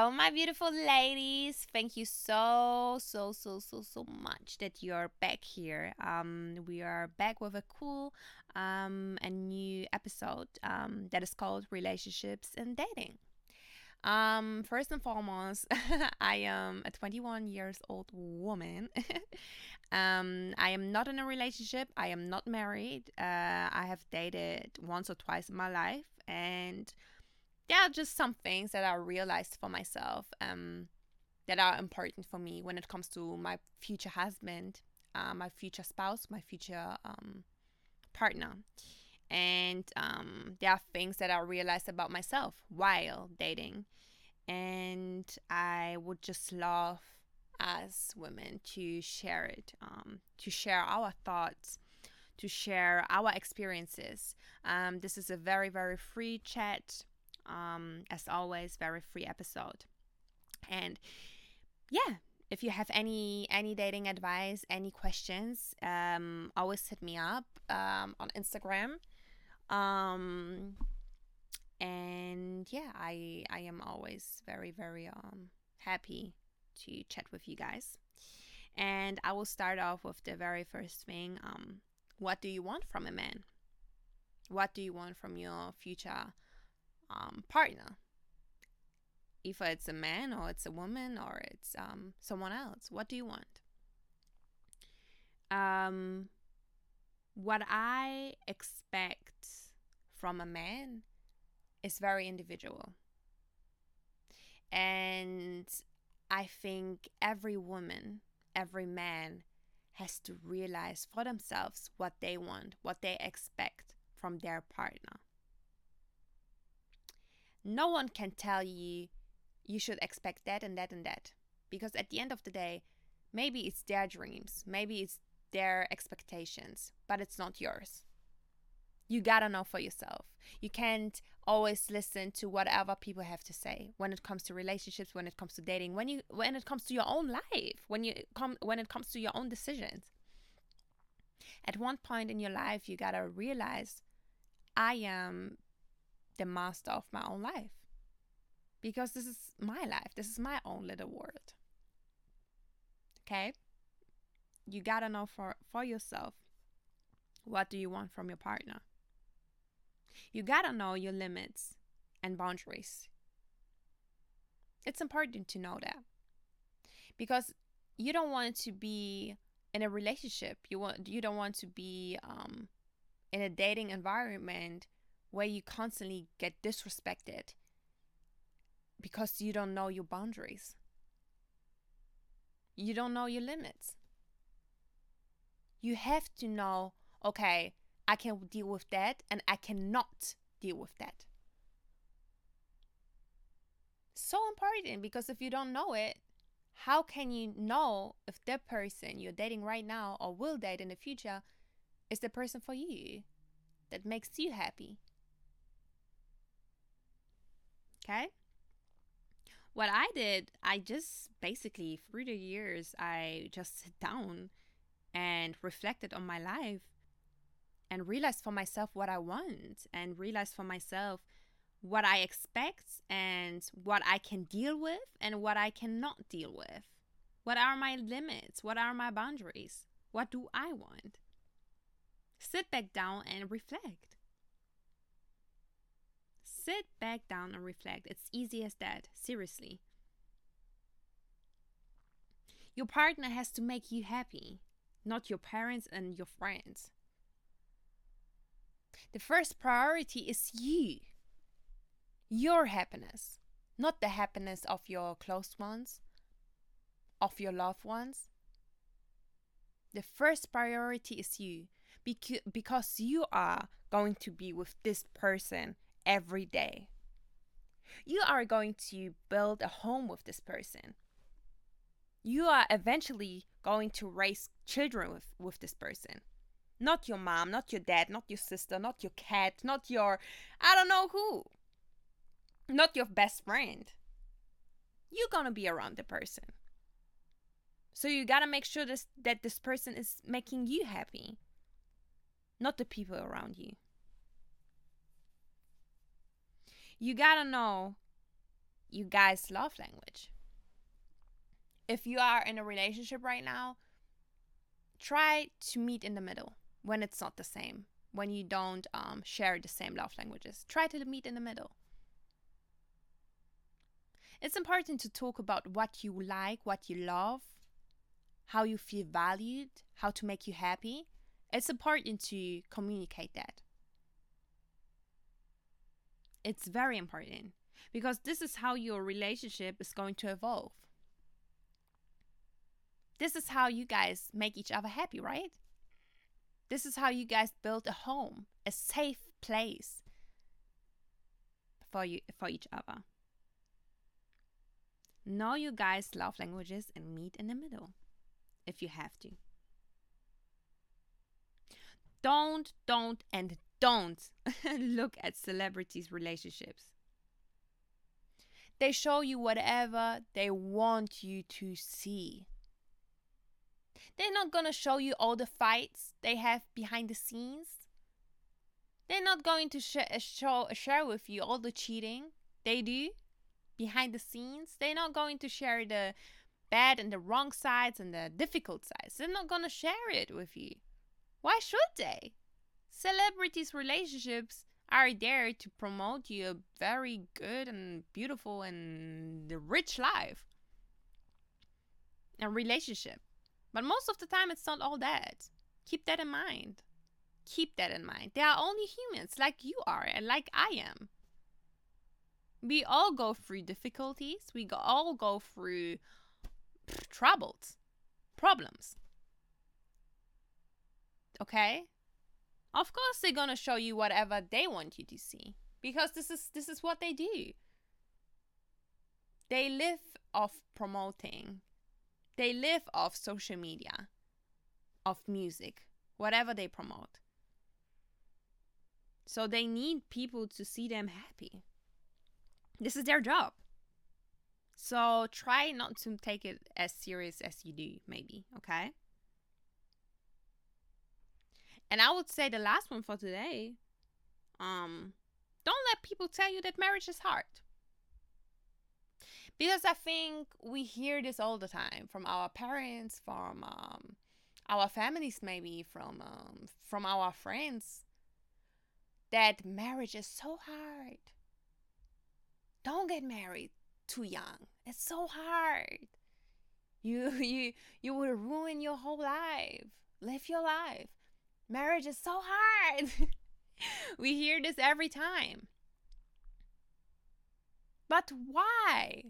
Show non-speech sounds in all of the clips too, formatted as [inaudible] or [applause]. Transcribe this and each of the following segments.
Hello, my beautiful ladies. Thank you so, so, so, so, so much that you're back here. Um, we are back with a cool um, a new episode um, that is called Relationships and Dating. Um, first and foremost, [laughs] I am a 21 years old woman. [laughs] um, I am not in a relationship. I am not married. Uh, I have dated once or twice in my life, and there are just some things that I realized for myself um, that are important for me when it comes to my future husband, uh, my future spouse, my future um, partner. And um, there are things that I realized about myself while dating. And I would just love as women to share it, um, to share our thoughts, to share our experiences. Um, this is a very, very free chat. Um, as always, very free episode. And yeah, if you have any any dating advice, any questions, um, always hit me up um, on Instagram. Um, and yeah, I I am always very very um happy to chat with you guys. And I will start off with the very first thing. Um, what do you want from a man? What do you want from your future um, partner? If it's a man or it's a woman or it's um, someone else, what do you want? Um, what I expect from a man is very individual. And I think every woman, every man has to realize for themselves what they want, what they expect from their partner. No one can tell you you should expect that and that and that because at the end of the day, maybe it's their dreams, maybe it's their expectations, but it's not yours. You gotta know for yourself. You can't always listen to whatever people have to say when it comes to relationships, when it comes to dating, when you when it comes to your own life, when you come when it comes to your own decisions. At one point in your life, you gotta realize I am the master of my own life because this is my life. This is my own little world. Okay? You got to know for for yourself what do you want from your partner? You got to know your limits and boundaries. It's important to know that. Because you don't want to be in a relationship. You want you don't want to be um in a dating environment where you constantly get disrespected because you don't know your boundaries. You don't know your limits. You have to know, okay, I can deal with that and I cannot deal with that. So important because if you don't know it, how can you know if the person you're dating right now or will date in the future is the person for you that makes you happy? Okay? What I did, I just basically through the years, I just sit down and reflected on my life and realized for myself what I want and realized for myself what I expect and what I can deal with and what I cannot deal with. What are my limits? What are my boundaries? What do I want? Sit back down and reflect. Sit back down and reflect. It's easy as that. Seriously. Your partner has to make you happy, not your parents and your friends. The first priority is you, your happiness, not the happiness of your close ones, of your loved ones. The first priority is you because you are going to be with this person every day. You are going to build a home with this person. You are eventually going to raise children with, with this person. Not your mom, not your dad, not your sister, not your cat, not your I don't know who. Not your best friend. You're gonna be around the person. So you gotta make sure this, that this person is making you happy, not the people around you. You gotta know you guys' love language. If you are in a relationship right now, try to meet in the middle when it's not the same, when you don't um, share the same love languages. Try to meet in the middle. It's important to talk about what you like, what you love, how you feel valued, how to make you happy. It's important to communicate that. It's very important because this is how your relationship is going to evolve. This is how you guys make each other happy, right? This is how you guys build a home, a safe place for you for each other. Know you guys' love languages and meet in the middle if you have to. Don't, don't, and don't [laughs] look at celebrities' relationships. They show you whatever they want you to see. They're not gonna show you all the fights they have behind the scenes. They're not going to sh- uh, show uh, share with you all the cheating they do behind the scenes. They're not going to share the bad and the wrong sides and the difficult sides. They're not gonna share it with you. Why should they? Celebrities' relationships are there to promote you a very good and beautiful and rich life and relationship. But most of the time, it's not all that. Keep that in mind. Keep that in mind. They are only humans like you are and like I am. We all go through difficulties. We all go through troubles, problems. Okay? Of course they're going to show you whatever they want you to see because this is this is what they do. They live off promoting they live off social media, of music, whatever they promote. So they need people to see them happy. This is their job. So try not to take it as serious as you do, maybe, okay? And I would say the last one for today, um, don't let people tell you that marriage is hard because I think we hear this all the time from our parents, from um, our families, maybe from um, from our friends, that marriage is so hard. Don't get married too young. It's so hard. You [laughs] you you will ruin your whole life. Live your life. Marriage is so hard. [laughs] we hear this every time. But why?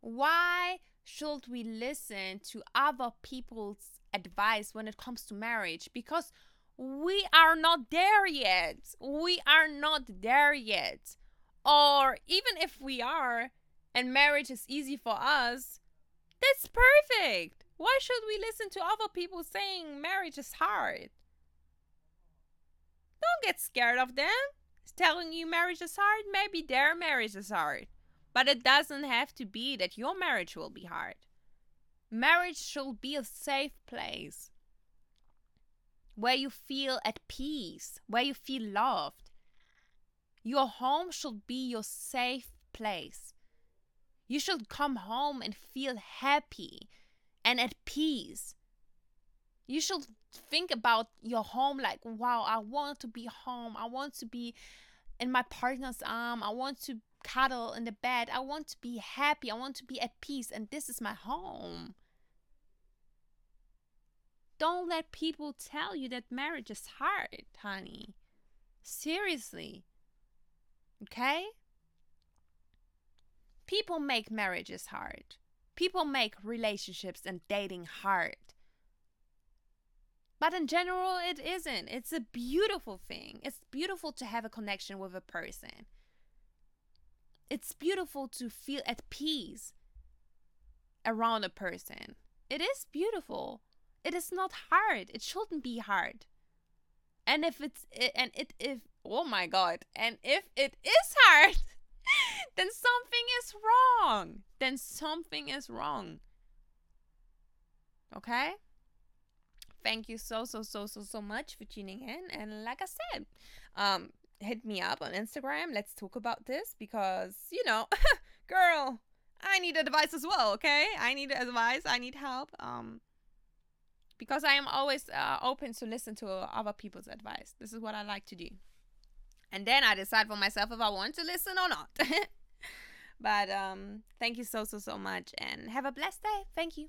Why should we listen to other people's advice when it comes to marriage? Because we are not there yet. We are not there yet. Or even if we are and marriage is easy for us, that's perfect. Why should we listen to other people saying marriage is hard? Don't get scared of them telling you marriage is hard. Maybe their marriage is hard. But it doesn't have to be that your marriage will be hard. Marriage should be a safe place where you feel at peace, where you feel loved. Your home should be your safe place. You should come home and feel happy and at peace. You should think about your home like, wow, I want to be home. I want to be in my partner's arm. I want to cuddle in the bed. I want to be happy. I want to be at peace. And this is my home. Don't let people tell you that marriage is hard, honey. Seriously. Okay? People make marriages hard. People make relationships and dating hard. But in general, it isn't. It's a beautiful thing. It's beautiful to have a connection with a person. It's beautiful to feel at peace around a person. It is beautiful. It is not hard. It shouldn't be hard. And if it's and it if oh my god, and if it is hard, [laughs] then something is wrong. Then something is wrong. Okay? Thank you so so so so so much for tuning in and like I said, um hit me up on Instagram. Let's talk about this because, you know, [laughs] girl, I need advice as well, okay? I need advice, I need help. Um because I am always uh, open to listen to other people's advice. This is what I like to do. And then I decide for myself if I want to listen or not. [laughs] but um thank you so so so much and have a blessed day. Thank you.